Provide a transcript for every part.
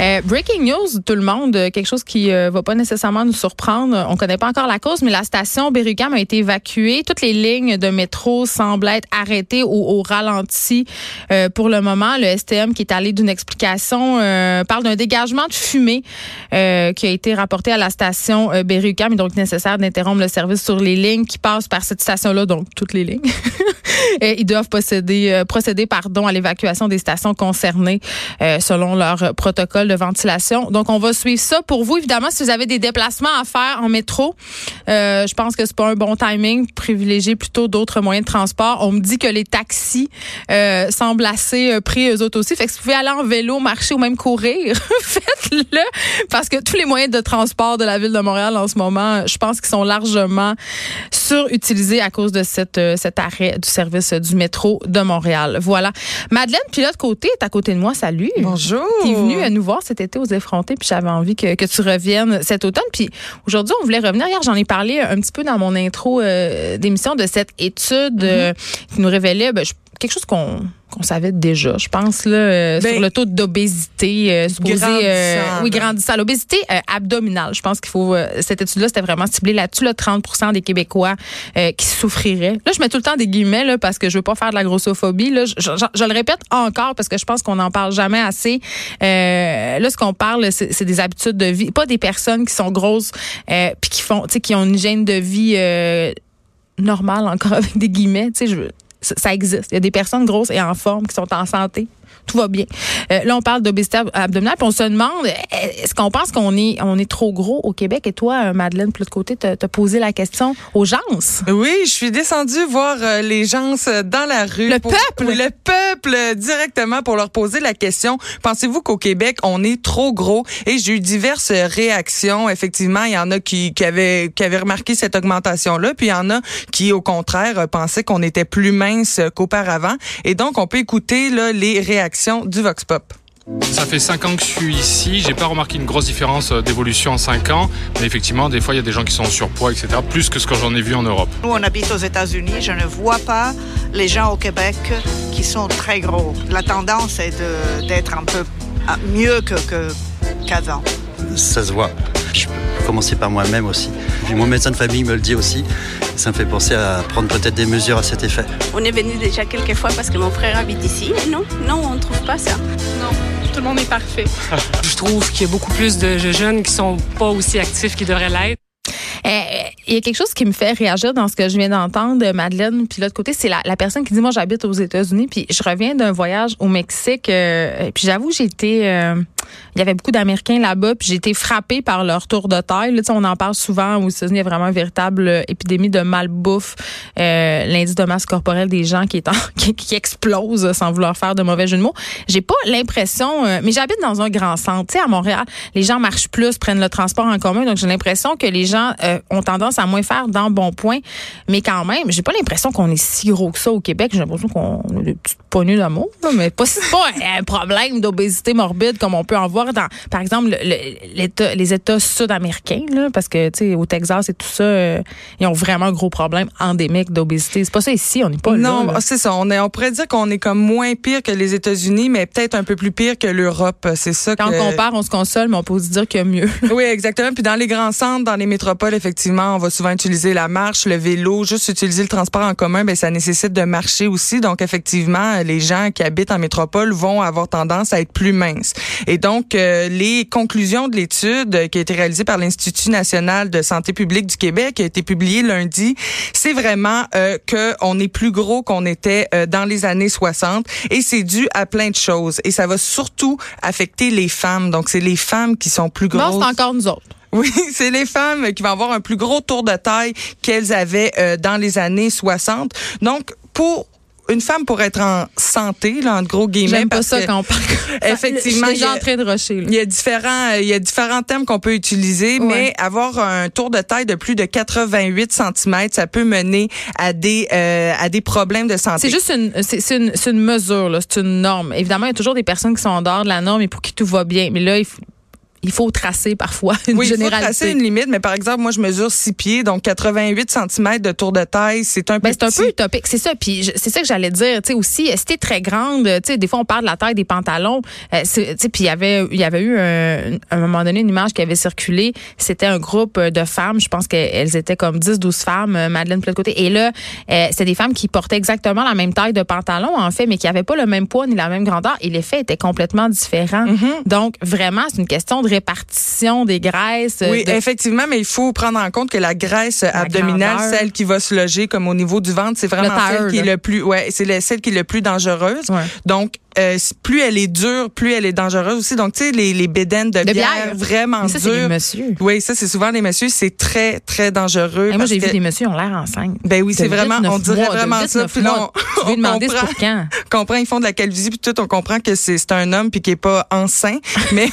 Euh, breaking news, tout le monde, euh, quelque chose qui euh, va pas nécessairement nous surprendre. On connaît pas encore la cause, mais la station Berry-UQAM a été évacuée. Toutes les lignes de métro semblent être arrêtées ou au ralenti euh, pour le moment. Le STM qui est allé d'une explication parle d'un dégagement de fumée qui a été rapporté à la station Berry-UQAM. Il est donc nécessaire d'interrompre le service sur les lignes qui passent par cette station-là, donc toutes les lignes. Ils doivent procéder, procéder pardon, à l'évacuation des stations concernées selon leur protocole de ventilation. Donc, on va suivre ça pour vous. Évidemment, si vous avez des déplacements à faire en métro, euh, je pense que c'est pas un bon timing. Privilégier plutôt d'autres moyens de transport. On me dit que les taxis euh, semblent assez euh, pris eux autres aussi. Fait que si vous pouvez aller en vélo, marcher ou même courir, faites-le. Parce que tous les moyens de transport de la ville de Montréal en ce moment, je pense qu'ils sont largement surutilisés à cause de cette, cet arrêt du service du métro de Montréal. Voilà. Madeleine Pilote Côté est à côté de moi. Salut. Bonjour. T'es venue à nous voir cet été aux effrontés, puis j'avais envie que, que, tu reviennes cet automne. Puis aujourd'hui, on voulait revenir. Hier, j'en ai parlé un petit peu dans mon intro euh, d'émission de cette étude euh, qui nous révélait ben, je, quelque chose qu'on qu'on savait déjà, je pense là euh, Ben, sur le taux d'obésité euh, supposé grandissant, oui grandissant. L'obésité euh, abdominale je pense qu'il faut euh, cette étude là c'était vraiment ciblé là-dessus là 30% des québécois euh, qui souffriraient. Là je mets tout le temps des guillemets là parce que je veux pas faire de la grossophobie là. Je, je- je- je le répète encore parce que je pense qu'on n'en parle jamais assez. Euh, là ce qu'on parle c'est des habitudes de vie. Pas des personnes qui sont grosses euh, puis qui font tu sais qui ont une hygiène de vie euh, normale encore avec des guillemets tu sais je veux- ça, existe. Il y a des personnes grosses et en forme qui sont en santé. Tout va bien. Euh, là, on parle d'obésité ab- abdominale, puis on se demande est-ce qu'on pense qu'on est on est trop gros au Québec? Et toi, euh, Madeleine, de l'autre côté, t'as as posé la question aux gens? Oui, je suis descendue voir euh, les gens dans la rue. Le pour- peuple? Le peuple, directement pour leur poser la question. Pensez-vous qu'au Québec, on est trop gros? Et j'ai eu diverses réactions. Effectivement, il y en a qui, qui, avaient, qui avaient remarqué cette augmentation-là, puis il y en a qui, au contraire, pensaient qu'on était plus mince qu'auparavant. Et donc, on peut écouter là, les réactions du Vox Pop. Ça fait 5 ans que je suis ici. J'ai pas remarqué une grosse différence euh, d'évolution en 5 ans. Mais effectivement, des fois, il y a des gens qui sont en surpoids, etc. Plus que ce que j'en ai vu en Europe. Nous, on habite aux États-Unis. Je ne vois pas les gens au Québec qui sont très gros. La tendance est de- d'être un peu ah, mieux qu'avant. ça se voit. Je peux commencer par moi-même aussi. Puis mon médecin de famille me le dit aussi. Ça me fait penser à prendre peut-être des mesures à cet effet. On est venu déjà quelques fois parce que mon frère habite ici. Non, non, on ne trouve pas ça. Tout le monde est parfait. Je trouve qu'il y a beaucoup plus de jeunes qui sont pas aussi actifs qu'ils devraient l'être. Euh, Il y a quelque chose qui me fait réagir dans ce que je viens d'entendre, de Madeleine. Puis de l'autre côté, c'est la, la personne qui dit moi j'habite aux États-Unis, puis je reviens d'un voyage au Mexique. euh, puis j'avoue, j'ai été, euh, il y avait beaucoup d'Américains là-bas, puis j'ai été frappée par leur tour de taille. Là, on en parle souvent aux États-Unis, il y a vraiment une véritable euh, épidémie de malbouffe, euh, l'indice de masse corporelle des gens qui est en, qui, qui explose sans vouloir faire de mauvais jeu de mots. J'ai pas l'impression, euh, mais j'habite dans un grand centre, tu sais, à Montréal, les gens marchent plus, prennent le transport en commun, donc j'ai l'impression que les gens euh, ont tendance à moins faire dans bon point, mais quand même, j'ai pas l'impression qu'on est si gros que ça au Québec. J'ai l'impression qu'on a des petites poignées d'amour, mais pas pas un problème d'obésité morbide comme on peut en voir dans, par exemple, le- les États sud-américains, parce que tu sais, au Texas et tout ça, euh, ils ont vraiment un gros problème endémique d'obésité. C'est pas ça ici, on n'est pas non, là. c'est ça. On, est, on pourrait dire qu'on est comme moins pire que les États-Unis, mais peut-être un peu plus pire que l'Europe. C'est ça Quand que... on compare, on se console, mais on peut se dire qu'il y a mieux. Oui, exactement. Puis dans les grands centres, dans les métropoles, effectivement, on va souvent utiliser la marche, le vélo, juste utiliser le transport en commun, ben ça nécessite de marcher aussi. Donc effectivement, les gens qui habitent en métropole vont avoir tendance à être plus minces. Et donc euh, les conclusions de l'étude qui a été réalisée par l'Institut national de santé publique du Québec, qui a été publiée lundi, c'est vraiment euh, que on est plus gros qu'on était euh, dans les années 60 et c'est dû à plein de choses. Et ça va surtout affecter les femmes. Donc c'est les femmes qui sont plus grosses. Non, c'est encore nous autres. Oui, c'est les femmes qui vont avoir un plus gros tour de taille qu'elles avaient euh, dans les années 60. Donc, pour une femme pour être en santé, là, en gros guillemets, J'aime pas ça que, quand on parle. effectivement, je suis il y déjà a- en train de rusher. là. il y a différents, il y a différents termes qu'on peut utiliser, Ouais. mais avoir un tour de taille de plus de 88 cm, ça peut mener à des euh, à des problèmes de santé. C'est juste une, c'est, c'est une, c'est une mesure, là, c'est une norme. Évidemment, il y a toujours des personnes qui sont en dehors de la norme et pour qui tout va bien. Mais là, il faut, il faut tracer parfois une oui, il faut généralité. tracer une limite, mais par exemple, moi, je mesure 6 pieds, donc 88 cm de tour de taille, c'est un peu Ben, c'est un peu utopique, c'est ça. Puis c'est ça que j'allais dire. Tu sais aussi, si t'es très grande, tu sais, des fois on parle de la taille des pantalons. Euh, c'est- tu sais, puis il y avait, il y avait eu un, à un moment donné une image qui avait circulé. C'était un groupe de femmes. Je pense qu'elles étaient comme 10-12 femmes. euh, Madeleine de côté. Et là, euh, c'était des femmes qui portaient exactement la même taille de pantalon en fait, mais qui avaient pas le même poids ni la même grandeur. Et l'effet était complètement différent. Mm-hmm. Donc vraiment, c'est une question de répartition des graisses. Oui, de- effectivement, mais il faut prendre en compte que la graisse abdominale, grandeur. celle qui va se loger comme au niveau du ventre, c'est vraiment tailleur, celle qui est le plus, ouais, c'est le- celle qui est le plus dangereuse. Ouais. Donc, euh, plus elle est dure, plus elle est dangereuse aussi. Donc, tu sais, les, les bédaines de, De bière, bière. vraiment ça, les dures. messieurs. Oui, ça, c'est souvent les messieurs. C'est très, très dangereux. Moi, j'ai que- vu des messieurs ont l'air enceintes. Ben oui, c'est vraiment, on dirait mois, vraiment ça. Puis là, on, on demander comprend, pour quand? comprend, ils font de la calvitie, puis tout, on comprend que c'est un homme puis qui est pas enceint. Mais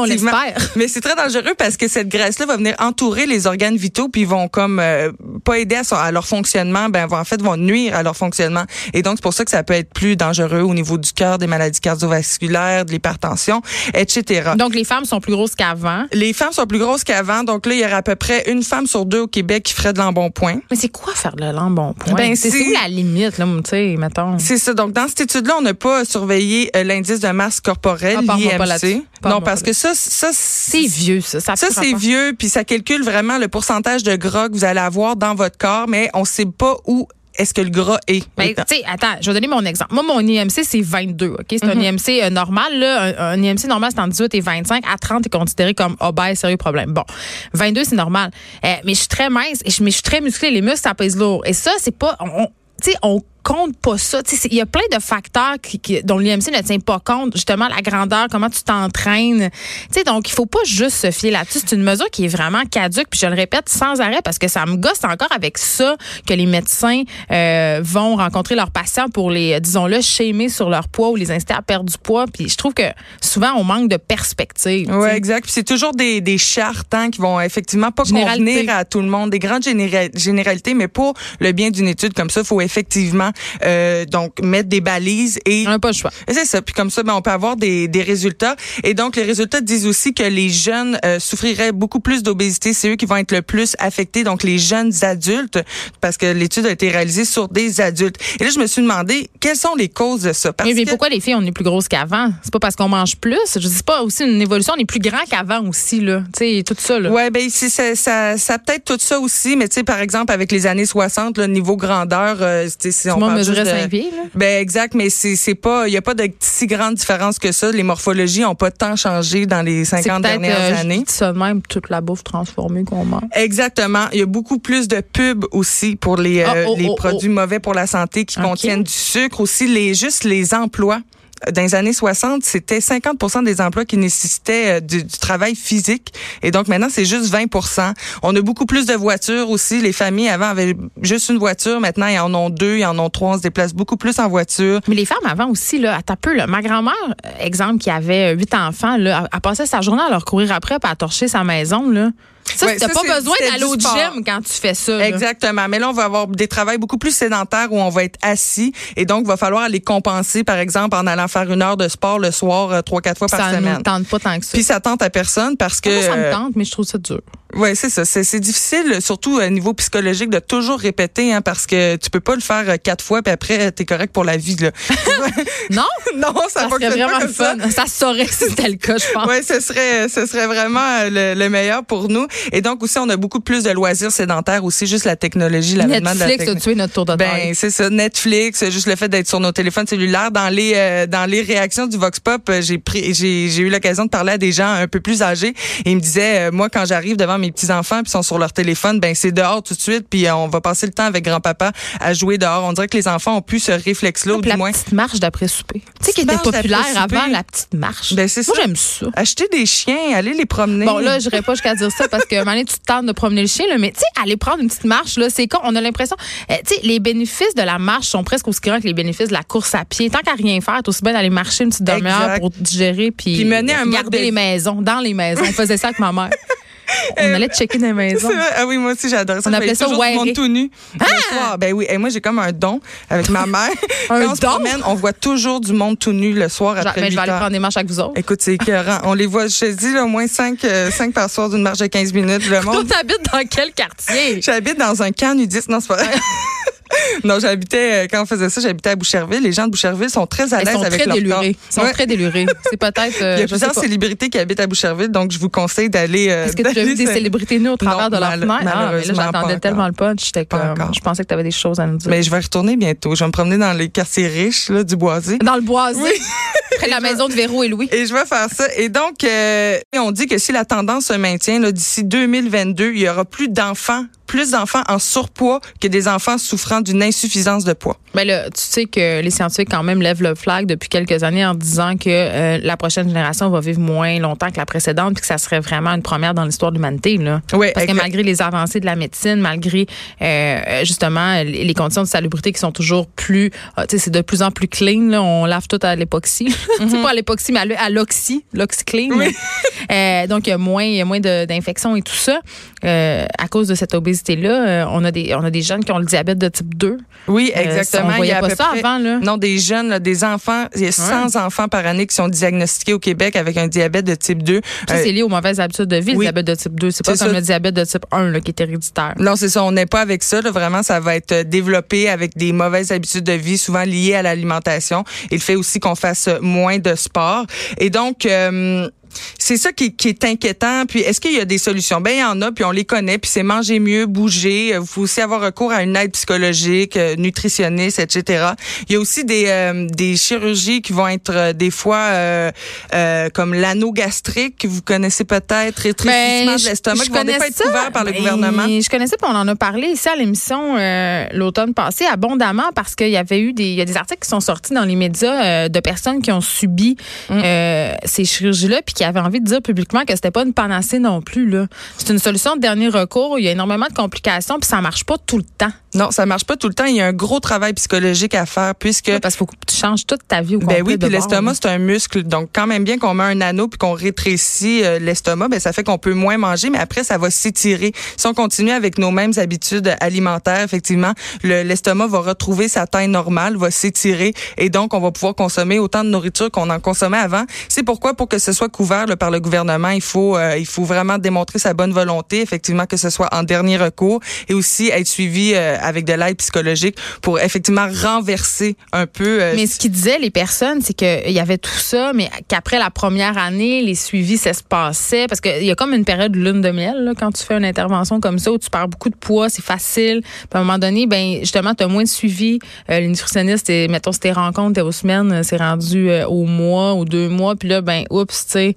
on effectivement, l'espère. mais c'est très dangereux parce que cette graisse-là va venir entourer les organes vitaux puis ils vont comme euh, pas aider à, son- à leur fonctionnement, ben en fait vont nuire à leur fonctionnement. Et donc c'est pour ça que ça peut être plus dangereux au niveau du cœur, des maladies cardiovasculaires, de l'hypertension, etc. Donc, les femmes sont plus grosses qu'avant? les femmes sont plus grosses qu'avant, donc là il y aurait à peu près une femme sur deux au Québec qui ferait de l'embonpoint. Mais c'est quoi faire de l'embonpoint? Ben, c'est où la limite, là, tu sais, mettons? C'est ça. Donc, dans cette étude-là, on n'a pas surveillé euh, l'indice de masse corporelle, Ah, pas. Parle-moi Non, parce que ça, ça, C'est vieux, ça. Ça, Ça, c'est vieux, puis ça calcule vraiment le pourcentage de gras que vous allez avoir dans votre corps, mais on sait pas où est-ce que le gras est. Ben, tu sais, attends, je vais donner mon exemple. Moi, mon IMC, c'est 22, OK? C'est un Mhm. IMC euh, normal, là. Un, un IMC normal, c'est entre 18 et 25. À 30, t'es considéré comme obèse, sérieux problème. Bon. 22, c'est normal. Euh, mais je suis très mince, et je, mais je suis très musclée. Les muscles, ça pèse lourd. Et ça, c'est pas, on, on- tu sais, on compte pas ça. Il y a plein de facteurs qui, qui- dont l'IMC ne tient pas compte. Justement, la grandeur, comment tu t'entraînes. Donc, il faut pas juste se fier là-dessus. C'est une mesure qui est vraiment caduque. Puis je le répète sans arrêt parce que ça me gosse encore avec ça que les médecins euh, vont rencontrer leurs patients pour les, disons-le, shamer sur leur poids ou les inciter à perdre du poids. Puis je trouve que souvent, on manque de perspective. Oui, exact. Puis c'est toujours des, des chartes hein, qui vont effectivement pas Généralité. convenir à tout le monde, des grandes généra- généralités, mais pour le bien d'une étude comme ça, il faut effectivement euh, donc mettre des balises et On n'a pas le choix. C'est ça. Puis comme ça, ben, on peut avoir des, des résultats. Et donc, les résultats disent aussi que les jeunes euh, souffriraient beaucoup plus d'obésité. C'est eux qui vont être le plus affectés, donc les jeunes adultes, parce que l'étude a été réalisée sur des adultes. Et là, je me suis demandé, quelles sont les causes de ça? Parce Mais, mais que- pourquoi les filles, on est plus grosses qu'avant? C'est pas parce qu'on mange plus. Je dis pas aussi une évolution, on est plus grand qu'avant aussi, là. Tu sais, tout ça, là. Ouais, ben c'est ça, ça, ça peut-être tout ça aussi, mais tu sais, par exemple, avec les années 60, le niveau grandeur, euh, tu sais, si on monde parle mesurait juste de- 5 pieds, là. Ben exact, mais c'est pas, il y a pas de si grande différence que ça. Les morphologies ont pas tant changé dans les C'est 50 peut-être, dernières euh, je années. dis ça même, toute la bouffe transformée qu'on mange. Exactement. Il y a beaucoup plus de pubs aussi pour les, euh, Ah, oh, les oh, produits mauvais pour la santé qui contiennent du sucre. Aussi, les juste les emplois. Dans les années 60, c'était 50% des emplois qui nécessitaient euh, du, travail physique. Et donc maintenant, c'est juste 20% On a beaucoup plus de voitures aussi. Les familles avant avaient juste une voiture. Maintenant, ils en ont deux, ils en ont trois. On se déplace beaucoup plus en voiture. Mais les femmes avant aussi, là, un peu. Ma grand-mère, euh, exemple, qui avait huit enfants, là, elle passait sa journée à leur courir après puis à torcher sa maison, là. Ça, Ouais, t'as ça, pas besoin d'aller au gym quand tu fais ça. là. Exactement. Mais là, on va avoir des travails beaucoup plus sédentaires où on va être assis. Et donc, il va falloir aller compenser, par exemple, en allant faire une heure de sport le soir, euh, trois, quatre fois par Ça ne semaine. tente pas tant que ça. Puis ça tente à personne parce que Moi, ça me euh, tente, mais je trouve ça dur. ouais c'est ça c'est difficile surtout au niveau psychologique de toujours répéter hein, parce que tu peux pas le faire euh, quatre fois puis après t'es correct pour la vie là Non? non ça, Ça serait pas vraiment comme ça. fun. Ça se saurait si c'était le cas, je pense. Ouais, ce serait, ce serait vraiment le, le meilleur pour nous. Et donc aussi, on a beaucoup plus de loisirs sédentaires aussi, juste la technologie, l'avènement de la Netflix a technologie. tué notre tour de. Ben c'est ça, Netflix, juste le fait d'être sur nos téléphones cellulaires. Dans les euh, dans les réactions du Vox Pop, euh, j'ai pris j'ai j'ai eu l'occasion de parler à des gens un peu plus âgés et ils me disaient euh, moi quand j'arrive devant mes petits enfants puis sont sur leur téléphone, ben c'est dehors tout de suite puis euh, on va passer le temps avec grand-papa à jouer dehors. On dirait que les enfants ont plus ce réflexe là ou du la moins. petite marche d'après souper. Tu sais, qui était populaire avant, la petite marche. Ben, c'est Moi, j'aime ça. Acheter des chiens, aller les promener. Bon, là, je pas jusqu'à dire ça parce que, tu te tentes de promener le chien, là, mais tu sais, aller prendre une petite marche, là, c'est con. On a l'impression, euh, tu sais, les bénéfices de la marche sont presque aussi grands que les bénéfices de la course à pied. Tant qu'à rien faire, t'es aussi bien d'aller marcher une petite demi-heure pour digérer puis, Puis mener un de- les maisons, dans les maisons. On faisait ça avec ma mère. on allait checker maisons. C'est vrai. Ah oui, moi aussi, j'adore ça. On appelait ça monde tout nu. Le soir. Ben oui. Et moi, j'ai comme un don avec ma mère. Un Quand on se don? promène, on voit toujours du monde tout nu le soir Genre, après mais je 8 vais aller heures. prendre des marches avec vous autres. Écoute, c'est écœurant. On les voit, je te dis, là, au moins 5, par soir d'une marche de 15 minutes. Le Toi, monde. t'habites dans quel quartier? J'habite dans un camp nudiste. Non, c'est pas vrai. Non, j'habitais, euh, quand on faisait ça, j'habitais à Boucherville. Les gens de Boucherville sont très à l'aise avec très leur corps. délurés. Ils sont Ouais. très délurés. C'est peut-être. euh, Il y a sais plusieurs célébrités qui habitent à Boucherville, donc je vous conseille d'aller. euh, Est-ce que tu as vu des célébrités nues au travers Non, de leur mal- fenêtre? Ah, mais là, j'attendais tellement le punch. J'étais comme, je pensais que tu avais des choses à nous dire. Mais je vais retourner bientôt. Je vais me promener dans les quartiers riches là, du Boisé. Dans le boisé, près de la maison de Véro et Louis. Et je vais faire ça. Et donc, euh, on dit que si la tendance se maintient, d'ici 2022, il y aura plus d'enfants, plus d'enfants en surpoids que des enfants souffrant d'une insuffisance de poids. Ben là, tu sais que les scientifiques quand même lèvent le flag depuis quelques années en disant que euh, la prochaine génération va vivre moins longtemps que la précédente, puis que ça serait vraiment une première dans l'histoire de l'humanité. Là. Oui, Parce que malgré les avancées de la médecine, malgré euh, justement les conditions de salubrité qui sont toujours plus, ah, tu sais, c'est de plus en plus clean. Là. On lave tout à l'époxy. c'est pas à l'époxy, mais à l'o- à l'oxy, l'oxyclean. Oui. Euh, donc il y a moins, y a moins d'infections et tout ça. À cause de cette obésité-là, euh, on a des, on a des jeunes qui ont le diabète de type 2. Oui, Euh, exactement. Il y a à pas peu ça près- avant, là. Non, des jeunes, là, des enfants. Il y a 100 enfants par année qui sont diagnostiqués au Québec avec un diabète de type 2. Ça, Euh, c'est lié aux mauvaises habitudes de vie, oui. le diabète de type 2. C'est pas comme ça. le diabète de type 1 là, qui est héréditaire. Non, c'est ça. On n'est pas avec ça. là. Vraiment, ça va être développé avec des mauvaises habitudes de vie, souvent liées à l'alimentation. Le fait aussi qu'on fasse moins de sport. Et donc, euh, c'est ça qui, qui est inquiétant. Puis, est-ce qu'il y a des solutions? Ben, il y en a, puis on les connaît. Puis, c'est manger mieux, bouger. Il faut aussi avoir recours à une aide psychologique, euh, nutritionniste, etc. Il y a aussi des, euh, des chirurgies qui vont être euh, des fois euh, euh, comme l'anneau gastrique, que vous connaissez peut-être, rétrécissement de l'estomac, qui vont fois être couverts par le Ben, gouvernement. Je connaissais pas, on en a parlé ici à l'émission euh, l'automne passé abondamment parce qu'il y avait eu des, il y a des articles qui sont sortis dans les médias euh, de personnes qui ont subi Mm. euh, ces chirurgies-là puis qui avaient envie de dire publiquement que c'était pas une panacée non plus là. C'est une solution de dernier recours. Il y a énormément de complications puis ça marche pas tout le temps. Non, ça marche pas tout le temps. Il y a un gros travail psychologique à faire puisque Parce qu'il faut que tu changes toute ta vie au complet. ben oui, puis l'estomac c'est un muscle, donc quand même bien qu'on met un anneau puis qu'on rétrécit euh, l'estomac, ben ça fait qu'on peut moins manger, mais après ça va s'étirer. Si on continue avec nos mêmes habitudes alimentaires, effectivement, le- l'estomac va retrouver sa taille normale, va s'étirer et donc on va pouvoir consommer autant de nourriture qu'on en consommait avant. C'est pourquoi pour que ce soit couvert par le gouvernement, il faut euh, il faut vraiment démontrer sa bonne volonté, effectivement que ce soit en dernier recours et aussi être suivi euh, avec de l'aide psychologique pour effectivement renverser un peu euh, Mais ce qu'ils disaient, les personnes, c'est qu'il y avait tout ça, mais qu'après la première année, les suivis, ça se passait. Parce qu'il y a comme une période de lune de miel, là, quand tu fais une intervention comme ça, où tu perds beaucoup de poids, c'est facile. Puis à un moment donné, ben justement, tu as moins de suivi. Euh, les nutritionnistes, et, mettons, si tes rencontres, t'es aux semaines, c'est rendu euh, au mois ou deux mois. Puis là, ben, oups, tu sais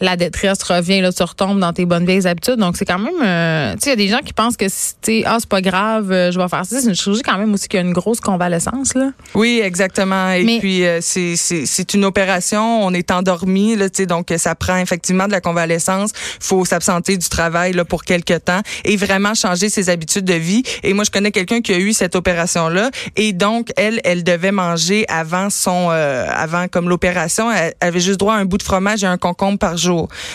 la détresse revient, là, tu retombes dans tes bonnes vieilles habitudes. Donc, c'est quand même, euh, tu sais, il y a des gens qui pensent que, si, tu ah, c'est pas grave, euh, je vais faire ça. C'est une chirurgie quand même aussi qui a une grosse convalescence, là. Oui, exactement. Et Mais- puis euh, c'est c'est c'est une opération, on est endormi là, tu sais, donc euh, ça prend effectivement de la convalescence. Faut s'absenter du travail là pour quelque temps et vraiment changer ses habitudes de vie. Et moi, je connais quelqu'un qui a eu cette opération là et donc elle, elle devait manger avant son euh, avant comme l'opération, elle avait juste droit à un bout de fromage et un concombre par jour.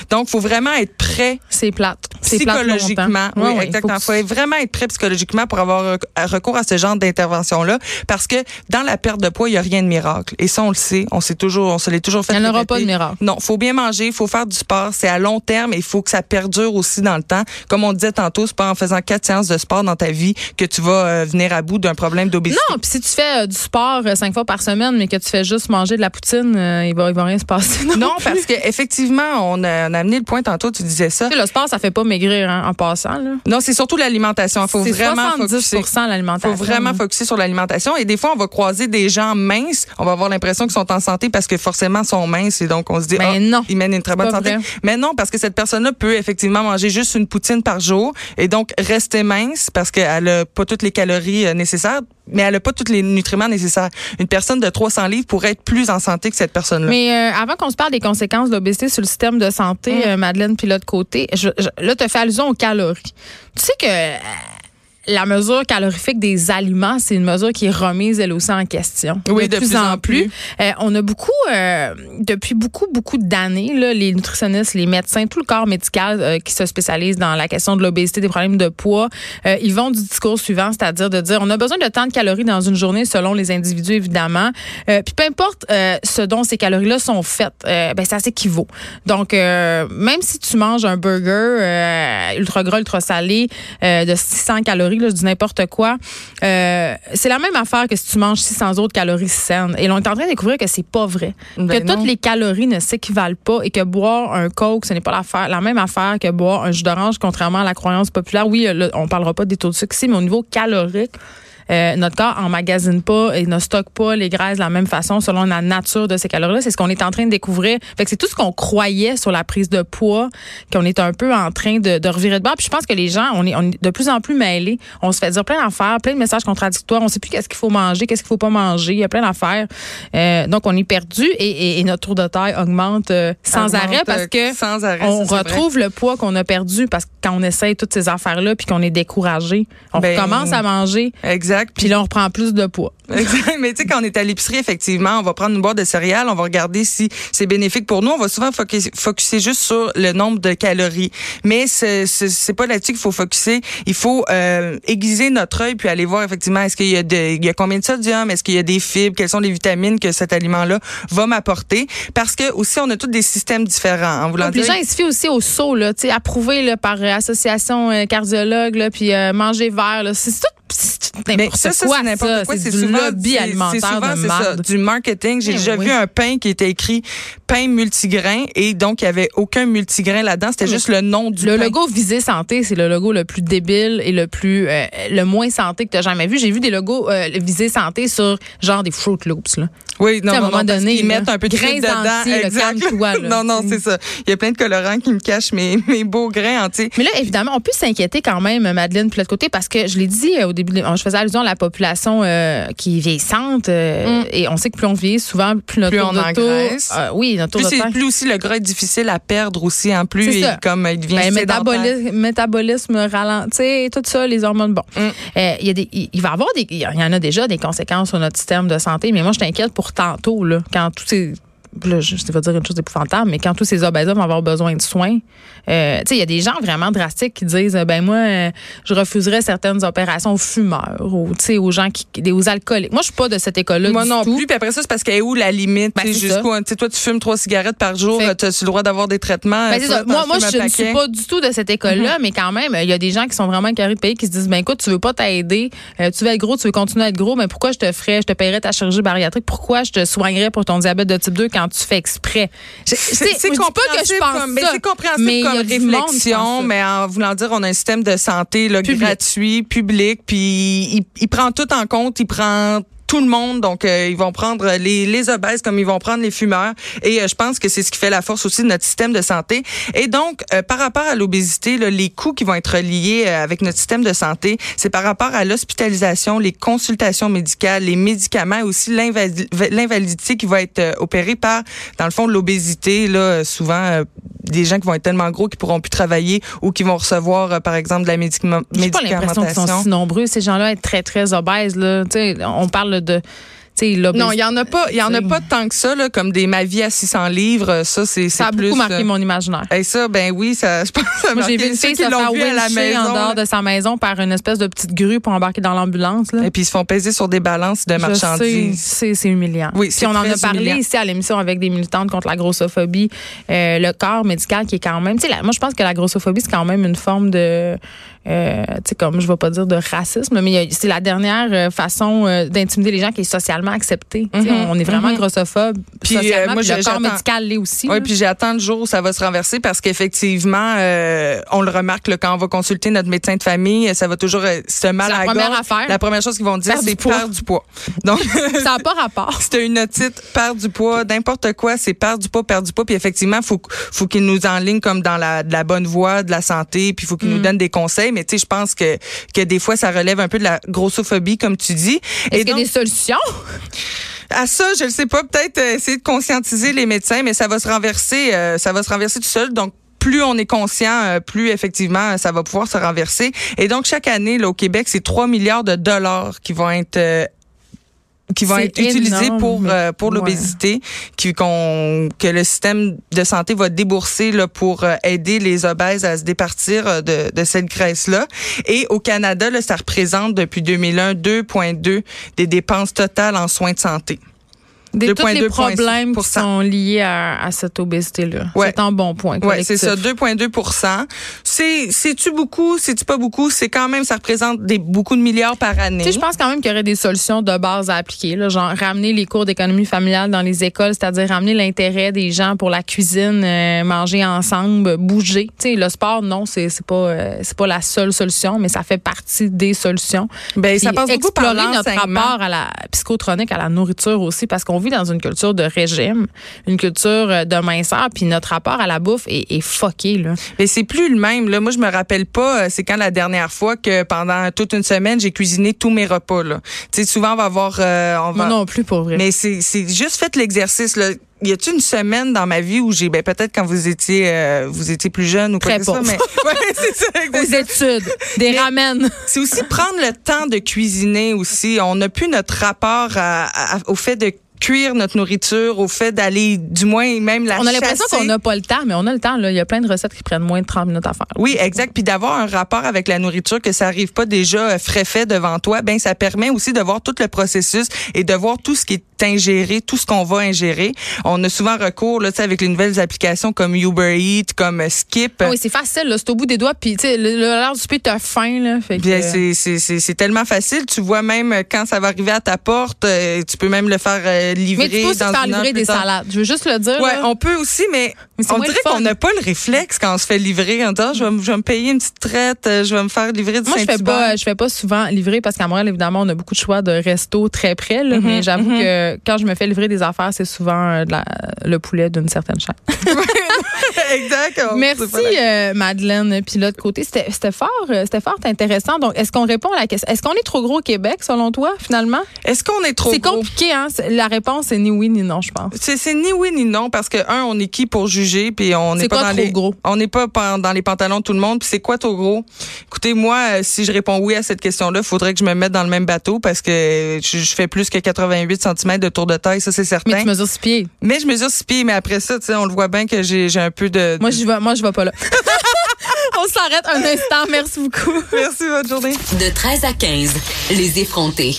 Donc, faut vraiment être prêt C'est plate. Plate psychologiquement. longtemps. Oui, exactement. faut que faut vraiment être prêt psychologiquement pour avoir rec- recours à ce genre d'intervention-là. Parce que dans la perte de poids, il n'y a rien de miracle. Et ça, on le sait. On sait toujours, on se l'est toujours fait. Il n'y en aura pas de miracle. Non, faut bien manger, il faut faire du sport. C'est à long terme et il faut que ça perdure aussi dans le temps. Comme on disait tantôt, c'est pas en faisant quatre séances de sport dans ta vie que tu vas euh, venir à bout d'un problème d'obésité. Non, puis si tu fais euh, du sport euh, cinq fois par semaine, mais que tu fais juste manger de la poutine, euh, il va, il va rien se passer. Non, Non, parce qu'effectivement, on a, on a amené le point tantôt, tu disais ça. Le sport, ça fait pas maigrir hein, en passant. Là. Non, c'est surtout l'alimentation. Il faut vraiment 70 focuser. l'alimentation. faut vraiment focuser sur l'alimentation. Et des fois, on va croiser des gens minces. On va avoir l'impression qu'ils sont en santé parce que forcément, ils sont minces. Et donc, on se dit, Mais ah, non. ils mènent une très bonne santé. vrai. Mais non, parce que cette personne-là peut effectivement manger juste une poutine par jour et donc rester mince parce qu'elle a pas toutes les calories euh, nécessaires, mais elle a pas tous les nutriments nécessaires. Une personne de 300 livres pourrait être plus en santé que cette personne-là. Mais euh, avant qu'on se parle des conséquences de l'obésité sur le système de santé, Mm. euh, Madeleine, puis l'autre côté, je, je- là, tu fais allusion aux calories. Tu sais que euh, la mesure calorifique des aliments, c'est une mesure qui est remise elle aussi en question. Oui, de, plus, en plus. Euh, on a beaucoup, euh, depuis beaucoup, beaucoup d'années, les nutritionnistes, les médecins, tout le corps médical euh, qui se spécialise dans la question de l'obésité, des problèmes de poids, ils vont du discours suivant, c'est-à-dire de dire on a besoin de tant de calories dans une journée selon les individus, évidemment. puis peu importe ce dont ces calories-là sont faites, ben ça s'équivaut. Donc, même si tu manges un burger ultra gras, ultra salé de 600 calories, là, je dis n'importe quoi, c'est la même affaire que si tu manges 600 autres calories saines. Et on est en train de découvrir que c'est pas vrai. Ben que toutes les calories ne s'équivalent pas et que boire un Coke, ce n'est pas la même affaire que boire un jus d'orange, contrairement à la croyance populaire. Oui, là, on parlera pas des taux de sucre ici, mais au niveau calorique, euh, notre corps emmagasine pas et ne stocke pas les graisses de la même façon selon la nature de ces calories-là. C'est ce qu'on est en train de découvrir. Fait que c'est tout ce qu'on croyait sur la prise de poids qu'on est un peu en train de, de revirer de bord. Puis je pense que les gens, on est, on est de plus en plus mêlés. On se fait dire plein d'affaires, plein de messages contradictoires. On sait plus qu'est-ce qu'il faut manger, qu'est-ce qu'il faut pas manger. Il y a plein d'affaires. Euh, donc on est perdu et, et, notre tour de taille augmente euh, sans arrêt parce que sans arrêt, on retrouve le poids qu'on a perdu parce que quand on essaye toutes ces affaires-là puis qu'on est découragé, on Ben, commence à manger. Exact. Puis là, on reprend plus de poids. Exact. Mais tu sais, quand on est à l'épicerie, effectivement, on va prendre une boîte de céréales, on va regarder si c'est bénéfique pour nous. On va souvent focuser, juste sur le nombre de calories. Mais c'est c'est pas là-dessus qu'il faut focuser. Il faut euh, aiguiser notre œil puis aller voir effectivement est-ce qu'il y a de, il y a combien de sodium, est-ce qu'il y a des fibres, quelles sont les vitamines que cet aliment-là va m'apporter? Parce que aussi, on a tous des systèmes différents. En voulant Donc, les dire, gens, ils se fient aussi au saut, là, tu sais, approuvé là, par euh, association euh, cardiologue, là, puis euh, manger vert. là. C'est tout, c'est n'importe quoi, c'est n'importe quoi. C'est du souvent lobby alimentaire souvent, de ça, du marketing. J'ai Eh déjà oui. vu un pain qui était écrit pain multigrain et donc il y avait aucun multigrain là-dedans. C'était juste le nom du Le pain. logo Visée Santé, c'est le logo le plus débile et le plus euh, le moins santé que tu as jamais vu. J'ai vu des logos euh, Visée Santé sur genre des Fruit Loops. Là. Oui, non, à un non, moment non, donné, là, mettent un peu de grains dedans. entiers, là. non, non, c'est ça. Il y a plein de colorants qui me cachent mes, mes beaux grains entiers. Mais là, évidemment, on peut s'inquiéter quand même, Madeleine, de l'autre côté, parce que je l'ai dit euh, au début, je faisais allusion à la population euh, qui est vieillissante, euh, et on sait que plus on vieillit, souvent, plus notre Mm. Plus on engraisse. euh, oui, Plus, c'est, plus aussi le gras est difficile à perdre aussi, en plus, C'est et comme il devient Ben, métabolisme, métabolisme ralenti, tout ça, les hormones. Bon, Mm. Euh, il y a des, il il va y avoir des, il y en a déjà des conséquences sur notre système de santé. Mais moi, je t'inquiète pour tantôt là, quand tous ces Là, je je vais dire une chose épouvantable, mais quand tous ces obèses vont avoir besoin de soins, euh, tu sais, il y a des gens vraiment drastiques qui disent, ben moi, euh, je refuserais certaines opérations aux fumeurs ou tu sais aux gens qui, aux alcooliques. Moi, je suis pas de cette école-là Moi du non tout. plus. Puis après ça, c'est parce qu'elle est où la limite? Ben, c'est jusqu'où, tu sais, toi, tu fumes trois cigarettes par jour, tu as le droit d'avoir des traitements? Ben, c'est toi, Moi, moi je ne suis pas du tout de cette école-là, mais quand même, il y a des gens qui sont vraiment carrés de pays qui se disent, ben écoute, tu veux pas t'aider, euh, tu veux être gros, tu veux continuer à être gros, mais pourquoi je te ferais, je te paierais ta chirurgie bariatrique, pourquoi je te soignerais pour ton diabète de type 2 quand tu fais exprès? C'est c'est pas que je compréhensible pense comme, mais ça, c'est compréhensible mais a comme réflexion, mais en voulant dire, on a un système de santé là, Public. gratuit, public, puis il, il prend tout en compte, il prend tout le monde, donc euh, ils vont prendre les, les obèses comme ils vont prendre les fumeurs. Et euh, je pense que c'est ce qui fait la force aussi de notre système de santé. Et donc, euh, par rapport à l'obésité, les coûts qui vont être liés euh, avec notre système de santé, c'est par rapport à l'hospitalisation, les consultations médicales, les médicaments, et aussi l'invali- l'invalidité qui va être euh, opérée par, dans le fond, l'obésité. Là, souvent, euh, des gens qui vont être tellement gros qu'ils pourront plus travailler ou qui vont recevoir, euh, par exemple, de la médicament- J'ai pas l'impression qu'ils sont médicamentation. si nombreux, ces gens-là, être très, très obèses, là. Tu sais, on parle de. Non, il y en a pas, il y en a pas tant que ça là, comme des ma vie à 600 livres, euh, ça c'est Ça a plus beaucoup marqué euh, mon imaginaire. Et ça ben oui, ça je pense ça Moi, j'ai marqué vu une fille se faire à la maison. en dehors de sa maison par une espèce de petite grue pour embarquer dans l'ambulance, là. Et puis ils se font peser sur des balances de marchandises. c'est c'est humiliant. Oui, Puis on en a parlé humiliant. ici à l'émission avec des militantes contre la grossophobie. Euh, le corps médical qui est quand même, tu sais, moi je pense que la grossophobie c'est quand même une forme de, euh, tu sais, comme je vais pas dire de racisme, mais il c'est la dernière euh, façon euh, d'intimider les gens qui est socialement acceptée. Mhm, On est vraiment mhm. grossophobe Puis, euh, socialement. moi, puis le corps médical l'est aussi. Oui, puis j'attends le jour où ça va se renverser parce qu'effectivement, on le remarque là, quand on va consulter notre médecin de famille, ça va toujours se mal la à la première affaire. La première chose qu'ils vont dire, c'est perdre du poids. Donc ça n'a pas rapport. T'as une otite, perdre du poids, n'importe quoi, c'est perdre du poids, perdre du poids. Puis effectivement, faut faut qu'ils nous enlignent comme dans la, de la bonne voie de la santé, puis faut qu'ils Mm. nous donnent des conseils. Mais tu sais, je pense que que des fois, ça relève un peu de la grossophobie, comme tu dis. Est-ce qu'il y a des solutions? à ça, je ne sais pas, peut-être euh, essayer de conscientiser les médecins, mais ça va se renverser, euh, ça va se renverser tout seul. Donc plus on est conscient, euh, plus effectivement ça va pouvoir se renverser. Et donc chaque année là, au Québec, c'est 3 milliards de dollars qui vont être euh, qui vont être utilisés énorme, pour mais- euh, pour ouais. l'obésité qui qu'on que le système de santé va débourser là pour euh, aider les obèses à se départir euh, de, de cette graisse là et au Canada là, ça représente depuis 2001 2.2 des dépenses totales en soins de santé. Des, tous les 2,2 problèmes qui sont liés à, à cette obésité-là. Ouais. C'est un bon point. Ouais, c'est ça, collectif. 2,2 C'est c'est-tu beaucoup, c'est-tu pas beaucoup, c'est quand même ça représente des beaucoup de milliards par année. Tu sais, je pense quand même qu'il y aurait des solutions de base à appliquer, là, genre ramener les cours d'économie familiale dans les écoles, c'est-à-dire ramener l'intérêt des gens pour la cuisine, euh, manger ensemble, bouger. Tu sais, le sport, non, c'est c'est pas euh, c'est pas la seule solution, mais ça fait partie des solutions. Ben, ça passe beaucoup par notre rapport à la psychotronique, à la nourriture aussi, parce qu'on vit dans une culture de régime, une culture euh, de minceur, puis notre rapport à la bouffe est, est fucké là. Mais c'est plus le même. Là, moi, je me rappelle pas. euh, C'est quand la dernière fois que pendant toute une semaine, j'ai cuisiné tous mes repas. Là. Tu sais, souvent on va avoir, euh, on Moi non plus pour vrai. Mais c'est juste fait l'exercice. Là. Y a-t-il une semaine dans ma vie où j'ai, ben peut-être quand vous étiez, euh, vous étiez plus jeune ou quoi que pauvre. mais ouais, c'est ça. Aux études, des Mais- ramen. C'est aussi prendre le temps de cuisiner aussi. On n'a plus notre rapport à- à- au fait de cuire notre nourriture, au fait d'aller, du moins même la On a l'impression qu'on n'a pas le temps, mais on a le temps. Là. Il y a plein de recettes qui prennent moins de 30 minutes à faire. Oui, exact. Puis d'avoir un rapport avec la nourriture, que ça arrive pas déjà euh, frais fait devant toi, ben ça permet aussi de voir tout le processus et de voir tout ce qui est ingéré, tout ce qu'on va ingérer. On a souvent recours là, avec les nouvelles applications comme Uber Eats, comme euh, Skip. Ah Oui, c'est facile. là. C'est au bout des doigts. Puis, tu sais, l'heure du souper, t'as faim. Là, fait que, Bien, c'est- c'est c'est- c'est tellement facile. Tu vois même euh, quand ça va arriver à ta porte, euh, tu peux même le faire livrer mais tu peux aussi dans faire livrer des tard. salades. Je veux juste le dire. Ouais, là. on peut aussi, mais, on dirait qu'on n'a pas le réflexe quand on se fait livrer en disant, je vais, me- je vais me payer une petite traite, je vais me faire livrer du Moi, je fais pas, je fais pas souvent livrer parce qu'à Montréal, évidemment, on a beaucoup de choix de restos très près. Là, mais j'avoue que quand je me fais livrer des affaires, c'est souvent euh, le poulet d'une certaine chaîne. exact. Merci, c'est euh, Madeleine. Puis l'autre côté, c'était fort, euh, c'était fort intéressant. Donc, est-ce qu'on répond à la question? Est-ce qu'on est trop gros au Québec, selon toi, finalement? Est-ce qu'on est trop C'est gros? compliqué, hein? C'est- La réponse c'est ni oui ni non, je pense. C'est c'est ni oui ni non parce que un, on est qui pour juger puis on n'est C'est pas quoi dans trop les gros? on n'est pas dans les pantalons de tout le monde puis c'est quoi trop gros? Écoutez moi euh, si je réponds oui à cette question-là, il faudrait que je me mette dans le même bateau parce que je, je fais plus que 88 cm de tour de taille, ça c'est certain. Mais tu mesures six pieds. Mais je mesure 6 pieds mais après ça, tu sais, on le voit bien que j'ai j'ai un peu de Moi, je vais, moi, je vais pas là. On s'arrête un instant. Merci beaucoup. Merci bonne journée. De 13 à 15, les effrontés.